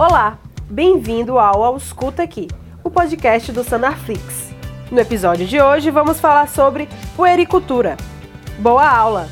Olá, bem-vindo ao Ausculta Aqui, o podcast do Sanarflix. No episódio de hoje vamos falar sobre puericultura. Boa aula!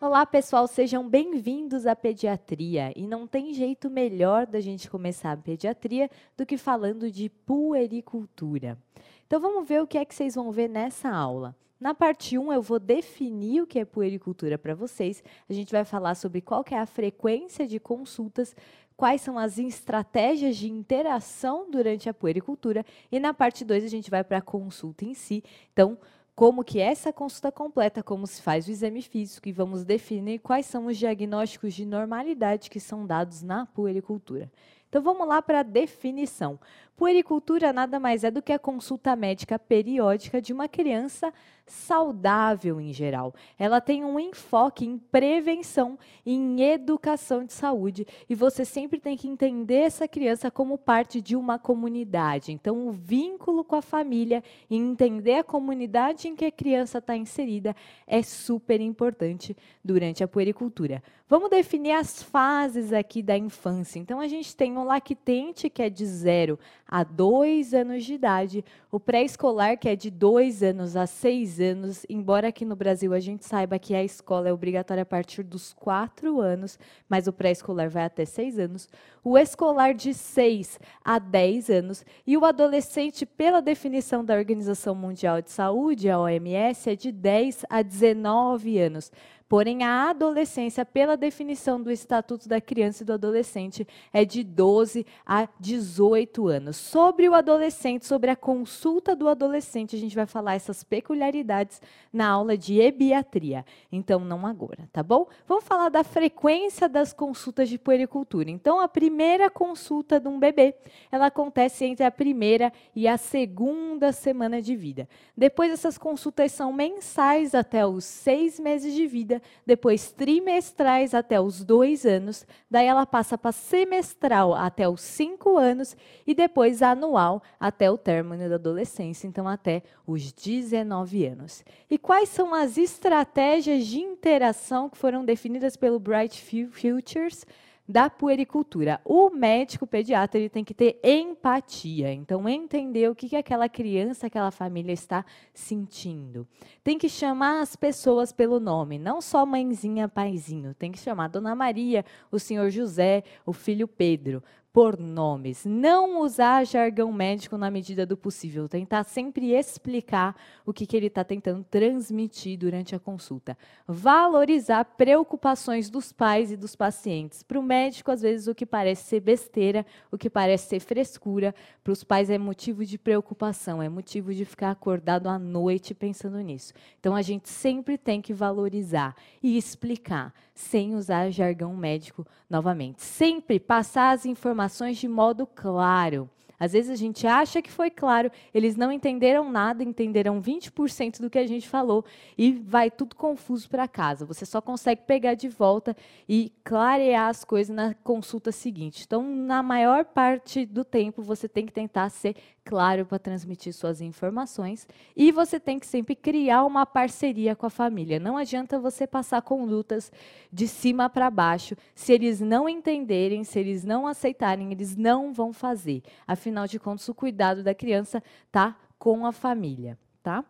Olá, pessoal, sejam bem-vindos à pediatria. E não tem jeito melhor da gente começar a pediatria do que falando de puericultura. Então vamos ver o que é que vocês vão ver nessa aula. Na parte 1, eu vou definir o que é puericultura para vocês. A gente vai falar sobre qual é a frequência de consultas, quais são as estratégias de interação durante a puericultura. E na parte 2, a gente vai para a consulta em si. Então, como que é essa consulta completa, como se faz o exame físico e vamos definir quais são os diagnósticos de normalidade que são dados na puericultura. Então vamos lá para a definição. Puericultura nada mais é do que a consulta médica periódica de uma criança saudável em geral. Ela tem um enfoque em prevenção, em educação de saúde, e você sempre tem que entender essa criança como parte de uma comunidade. Então, o vínculo com a família e entender a comunidade em que a criança está inserida é super importante durante a puericultura. Vamos definir as fases aqui da infância. Então, a gente tem o lactente, que é de 0 a 2 anos de idade, o pré-escolar, que é de 2 anos a 6 anos, embora aqui no Brasil a gente saiba que a escola é obrigatória a partir dos 4 anos, mas o pré-escolar vai até 6 anos, o escolar de 6 a 10 anos. E o adolescente, pela definição da Organização Mundial de Saúde, a OMS, é de 10 a 19 anos. Porém, a adolescência, pela definição do Estatuto da Criança e do Adolescente, é de 12 a 18 anos. Sobre o adolescente, sobre a consulta do adolescente, a gente vai falar essas peculiaridades na aula de ebiatria. Então, não agora, tá bom? Vamos falar da frequência das consultas de puericultura. Então, a primeira consulta de um bebê, ela acontece entre a primeira e a segunda semana de vida. Depois, essas consultas são mensais até os seis meses de vida depois trimestrais até os dois anos, daí ela passa para semestral até os cinco anos e depois anual até o término da adolescência, então até os 19 anos. E quais são as estratégias de interação que foram definidas pelo Bright Futures? Da puericultura. O médico pediatra ele tem que ter empatia, então entender o que, que aquela criança, aquela família está sentindo. Tem que chamar as pessoas pelo nome, não só mãezinha, paizinho. Tem que chamar Dona Maria, o senhor José, o filho Pedro, por nomes, não usar jargão médico na medida do possível, tentar sempre explicar o que, que ele está tentando transmitir durante a consulta. Valorizar preocupações dos pais e dos pacientes. Para o médico, às vezes, o que parece ser besteira, o que parece ser frescura, para os pais é motivo de preocupação, é motivo de ficar acordado à noite pensando nisso. Então, a gente sempre tem que valorizar e explicar, sem usar jargão médico novamente. Sempre passar as informações informações de modo claro. Às vezes a gente acha que foi claro, eles não entenderam nada, entenderam 20% do que a gente falou e vai tudo confuso para casa. Você só consegue pegar de volta e clarear as coisas na consulta seguinte. Então, na maior parte do tempo, você tem que tentar ser claro para transmitir suas informações e você tem que sempre criar uma parceria com a família. Não adianta você passar condutas de cima para baixo. Se eles não entenderem, se eles não aceitarem, eles não vão fazer. Afinal, afinal de contas, o cuidado da criança está com a família, tá?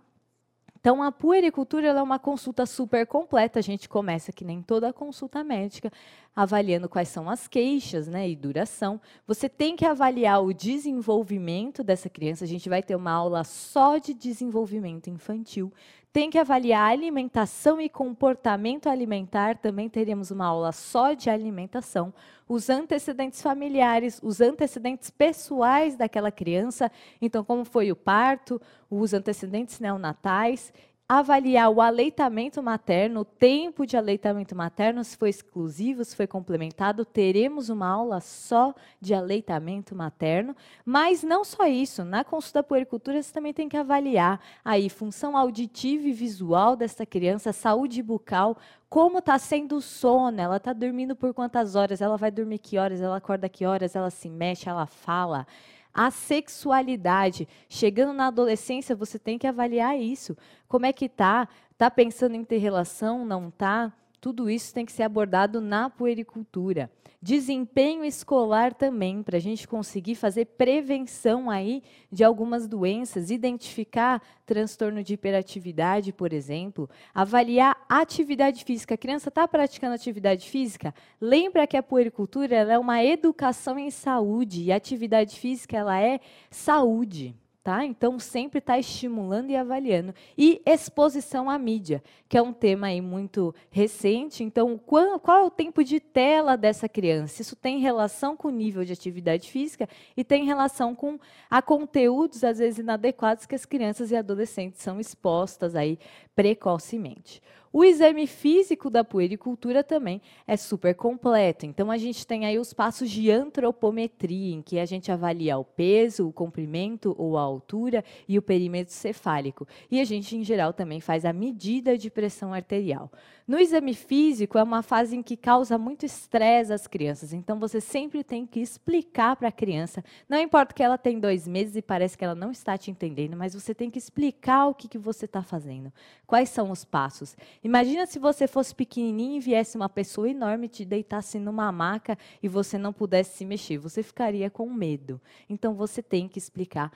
Então, a puericultura é uma consulta super completa. A gente começa, que nem toda consulta médica, avaliando quais são as queixas né, e duração. Você tem que avaliar o desenvolvimento dessa criança. A gente vai ter uma aula só de desenvolvimento infantil tem que avaliar alimentação e comportamento alimentar, também teremos uma aula só de alimentação, os antecedentes familiares, os antecedentes pessoais daquela criança, então como foi o parto, os antecedentes neonatais avaliar o aleitamento materno, o tempo de aleitamento materno, se foi exclusivo, se foi complementado. Teremos uma aula só de aleitamento materno. Mas não só isso, na consulta puericultura você também tem que avaliar aí função auditiva e visual dessa criança, saúde bucal, como está sendo o sono, ela está dormindo por quantas horas, ela vai dormir que horas, ela acorda que horas, ela se mexe, ela fala. A sexualidade, chegando na adolescência, você tem que avaliar isso. Como é que tá? Tá pensando em ter relação? Não tá? Tudo isso tem que ser abordado na puericultura. Desempenho escolar também, para a gente conseguir fazer prevenção aí de algumas doenças, identificar transtorno de hiperatividade, por exemplo, avaliar atividade física. A criança está praticando atividade física? Lembra que a puericultura é uma educação em saúde e atividade física ela é saúde. Tá? Então, sempre está estimulando e avaliando. E exposição à mídia, que é um tema aí muito recente. Então, qual, qual, é o tempo de tela dessa criança? Isso tem relação com o nível de atividade física e tem relação com a conteúdos, às vezes, inadequados que as crianças e adolescentes são expostas aí precocemente. O exame físico da puericultura também é super completo. Então, a gente tem aí os passos de antropometria, em que a gente avalia o peso, o comprimento ou a altura e o perímetro cefálico. E a gente, em geral, também faz a medida de pressão arterial. No exame físico, é uma fase em que causa muito estresse às crianças. Então, você sempre tem que explicar para a criança. Não importa que ela tem dois meses e parece que ela não está te entendendo, mas você tem que explicar o que, que você está fazendo. Quais são os passos. Imagina se você fosse pequenininho e viesse uma pessoa enorme te deitasse numa maca e você não pudesse se mexer. Você ficaria com medo. Então, você tem que explicar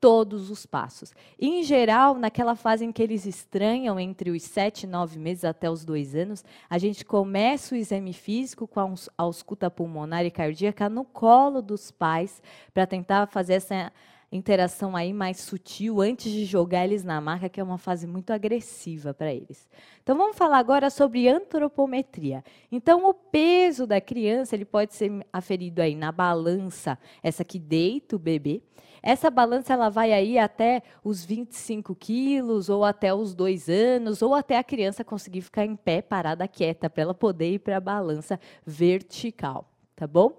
todos os passos. em geral, naquela fase em que eles estranham, entre os sete e nove meses até os dois anos, a gente começa o exame físico com a ausculta pulmonar e cardíaca no colo dos pais, para tentar fazer essa interação aí mais sutil antes de jogar eles na maca, que é uma fase muito agressiva para eles. Então vamos falar agora sobre antropometria. Então o peso da criança ele pode ser aferido aí na balança, essa que deita o bebê, essa balança ela vai aí até os 25 quilos, ou até os dois anos, ou até a criança conseguir ficar em pé, parada, quieta, para ela poder ir para a balança vertical, tá bom?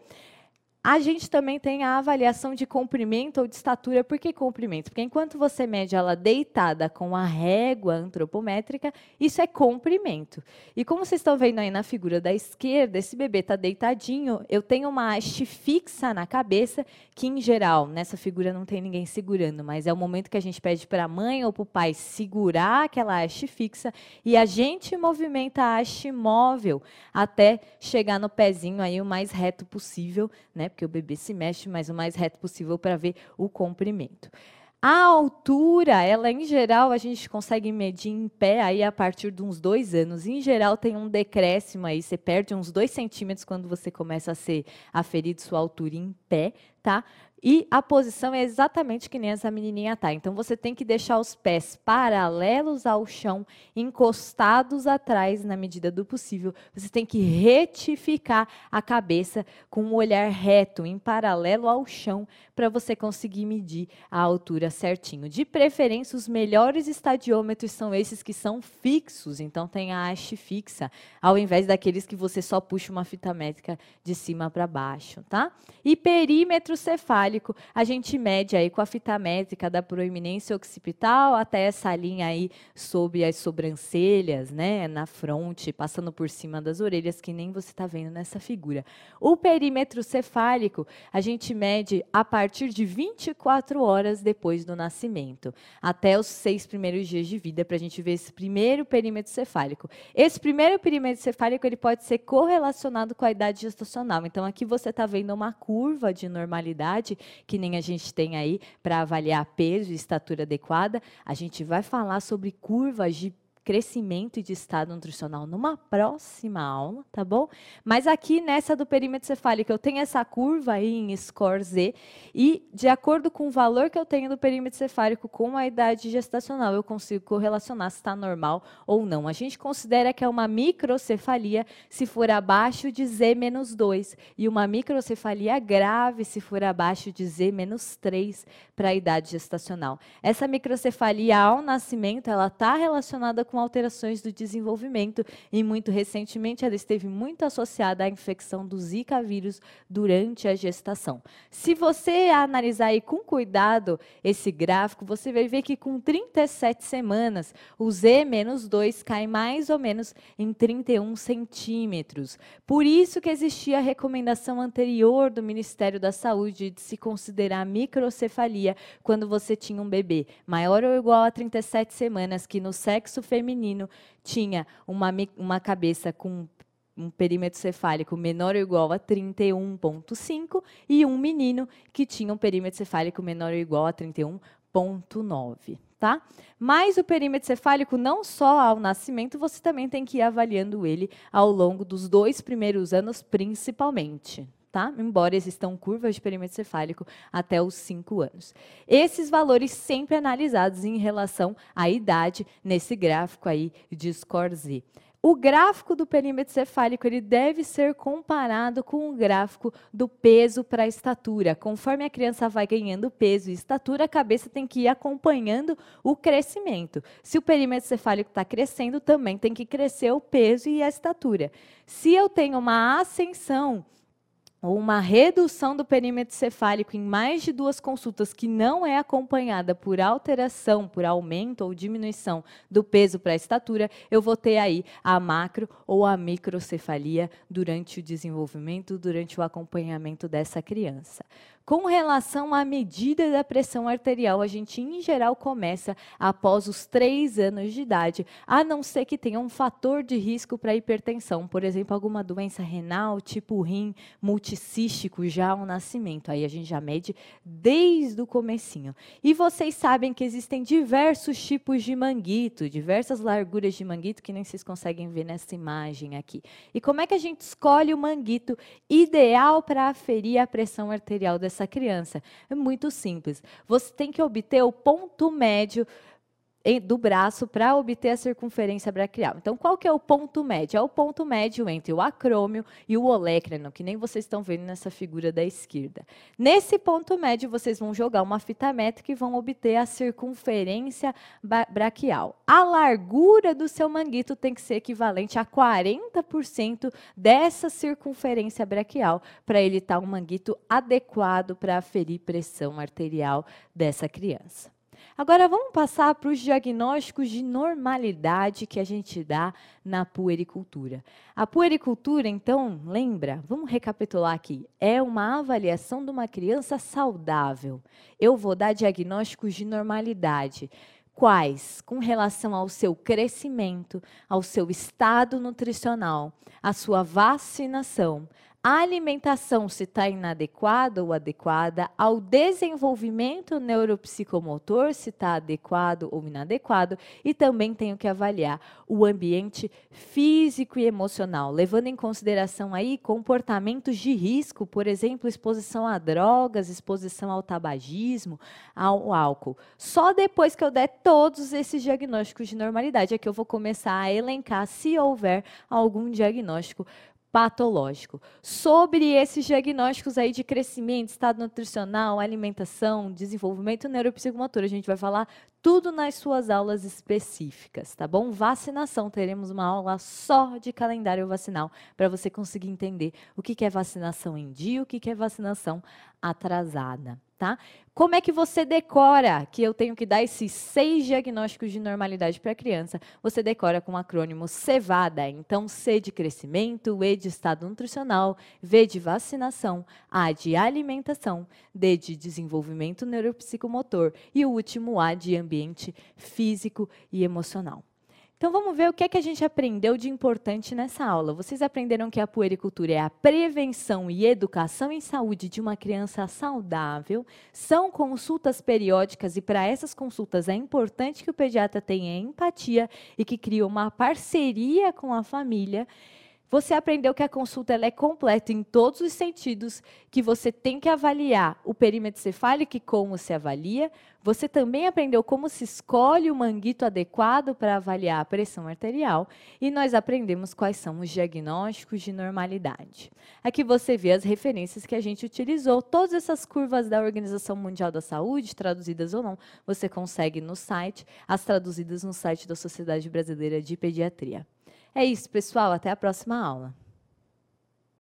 A gente também tem a avaliação de comprimento ou de estatura. Por que comprimento? Porque enquanto você mede ela deitada com a régua antropométrica, isso é comprimento. E como vocês estão vendo aí na figura da esquerda, esse bebê está deitadinho, eu tenho uma haste fixa na cabeça, que em geral, nessa figura não tem ninguém segurando, mas é o momento que a gente pede para a mãe ou para o pai segurar aquela haste fixa e a gente movimenta a haste móvel até chegar no pezinho aí o mais reto possível, né? Porque o bebê se mexe, mas o mais reto possível para ver o comprimento. A altura, ela em geral a gente consegue medir em pé aí a partir de uns dois anos. Em geral tem um decréscimo aí, você perde uns dois centímetros quando você começa a ser aferido sua altura em pé, tá? E a posição é exatamente que nem essa menininha tá. Então você tem que deixar os pés paralelos ao chão, encostados atrás na medida do possível. Você tem que retificar a cabeça com um olhar reto, em paralelo ao chão, para você conseguir medir a altura certinho. De preferência, os melhores estadiômetros são esses que são fixos, então tem a haste fixa, ao invés daqueles que você só puxa uma fita métrica de cima para baixo, tá? E perímetro cefálico a gente mede aí com a fita métrica da proeminência occipital até essa linha aí sob as sobrancelhas, né, na fronte, passando por cima das orelhas, que nem você está vendo nessa figura. O perímetro cefálico, a gente mede a partir de 24 horas depois do nascimento, até os seis primeiros dias de vida, para a gente ver esse primeiro perímetro cefálico. Esse primeiro perímetro cefálico ele pode ser correlacionado com a idade gestacional. Então, aqui você está vendo uma curva de normalidade que nem a gente tem aí para avaliar peso e estatura adequada. A gente vai falar sobre curvas de crescimento e de estado nutricional numa próxima aula, tá bom? Mas aqui nessa do perímetro cefálico, eu tenho essa curva aí em score Z e de acordo com o valor que eu tenho do perímetro cefálico com a idade gestacional, eu consigo correlacionar se está normal ou não. A gente considera que é uma microcefalia se for abaixo de Z menos 2 e uma microcefalia grave se for abaixo de Z menos 3 para a idade gestacional. Essa microcefalia ao nascimento, ela está relacionada com alterações do desenvolvimento e muito recentemente ela esteve muito associada à infecção do Zika vírus durante a gestação. Se você analisar aí com cuidado esse gráfico, você vai ver que com 37 semanas, o Z-2 cai mais ou menos em 31 centímetros. Por isso que existia a recomendação anterior do Ministério da Saúde de se considerar microcefalia quando você tinha um bebê maior ou igual a 37 semanas, que no sexo feminino menino tinha uma, uma cabeça com um perímetro cefálico menor ou igual a 31,5 e um menino que tinha um perímetro cefálico menor ou igual a 31,9. Tá? Mas o perímetro cefálico, não só ao nascimento, você também tem que ir avaliando ele ao longo dos dois primeiros anos, principalmente. Tá? Embora existam curvas de perímetro cefálico até os 5 anos. Esses valores sempre analisados em relação à idade nesse gráfico aí de score Z. O gráfico do perímetro cefálico ele deve ser comparado com o gráfico do peso para a estatura. Conforme a criança vai ganhando peso e estatura, a cabeça tem que ir acompanhando o crescimento. Se o perímetro cefálico está crescendo, também tem que crescer o peso e a estatura. Se eu tenho uma ascensão ou uma redução do perímetro cefálico em mais de duas consultas que não é acompanhada por alteração, por aumento ou diminuição do peso para a estatura, eu vou ter aí a macro ou a microcefalia durante o desenvolvimento, durante o acompanhamento dessa criança. Com relação à medida da pressão arterial, a gente, em geral, começa após os três anos de idade, a não ser que tenha um fator de risco para hipertensão, por exemplo, alguma doença renal, tipo rim, multicístico, já ao nascimento. Aí a gente já mede desde o comecinho. E vocês sabem que existem diversos tipos de manguito, diversas larguras de manguito, que nem vocês conseguem ver nessa imagem aqui. E como é que a gente escolhe o manguito ideal para aferir a pressão arterial dessa essa criança? É muito simples. Você tem que obter o ponto médio do braço para obter a circunferência braquial. Então, qual que é o ponto médio? É o ponto médio entre o acrômio e o olécrano, que nem vocês estão vendo nessa figura da esquerda. Nesse ponto médio, vocês vão jogar uma fita métrica e vão obter a circunferência braquial. A largura do seu manguito tem que ser equivalente a 40% dessa circunferência braquial para ele estar tá um manguito adequado para aferir pressão arterial dessa criança. Agora vamos passar para os diagnósticos de normalidade que a gente dá na puericultura. A puericultura, então, lembra? Vamos recapitular aqui. É uma avaliação de uma criança saudável. Eu vou dar diagnósticos de normalidade. Quais? Com relação ao seu crescimento, ao seu estado nutricional, à sua vacinação, a alimentação se está inadequada ou adequada, ao desenvolvimento neuropsicomotor se está adequado ou inadequado, e também tenho que avaliar o ambiente físico e emocional, levando em consideração aí comportamentos de risco, por exemplo, exposição a drogas, exposição ao tabagismo, ao álcool. Só depois que eu der todos esses diagnósticos de normalidade é que eu vou começar a elencar se houver algum diagnóstico patológico. Sobre esses diagnósticos aí de crescimento, estado nutricional, alimentação, desenvolvimento neuropsicomotor, a gente vai falar tudo nas suas aulas específicas, tá bom? Vacinação, teremos uma aula só de calendário vacinal para você conseguir entender o que é vacinação em dia, o que é vacinação atrasada tá? Como é que você decora que eu tenho que dar esses seis diagnósticos de normalidade para a criança? Você decora com o acrônimo CEVADA. Então, C de crescimento, E de estado nutricional, V de vacinação, A de alimentação, D de desenvolvimento neuropsicomotor e o último A de ambiente físico e emocional. Então vamos ver o que é que a gente aprendeu de importante nessa aula. Vocês aprenderam que a puericultura é a prevenção e educação em saúde de uma criança saudável. São consultas periódicas e para essas consultas é importante que o pediatra tenha empatia e que crie uma parceria com a família. Você aprendeu que a consulta é completa em todos os sentidos, que você tem que avaliar o perímetro cefálico e como se avalia. Você também aprendeu como se escolhe o manguito adequado para avaliar a pressão arterial. E nós aprendemos quais são os diagnósticos de normalidade. Aqui você vê as referências que a gente utilizou. Todas essas curvas da Organização Mundial da Saúde, traduzidas ou não, você consegue no site, as traduzidas no site da Sociedade Brasileira de Pediatria. É isso, pessoal. Até a próxima aula.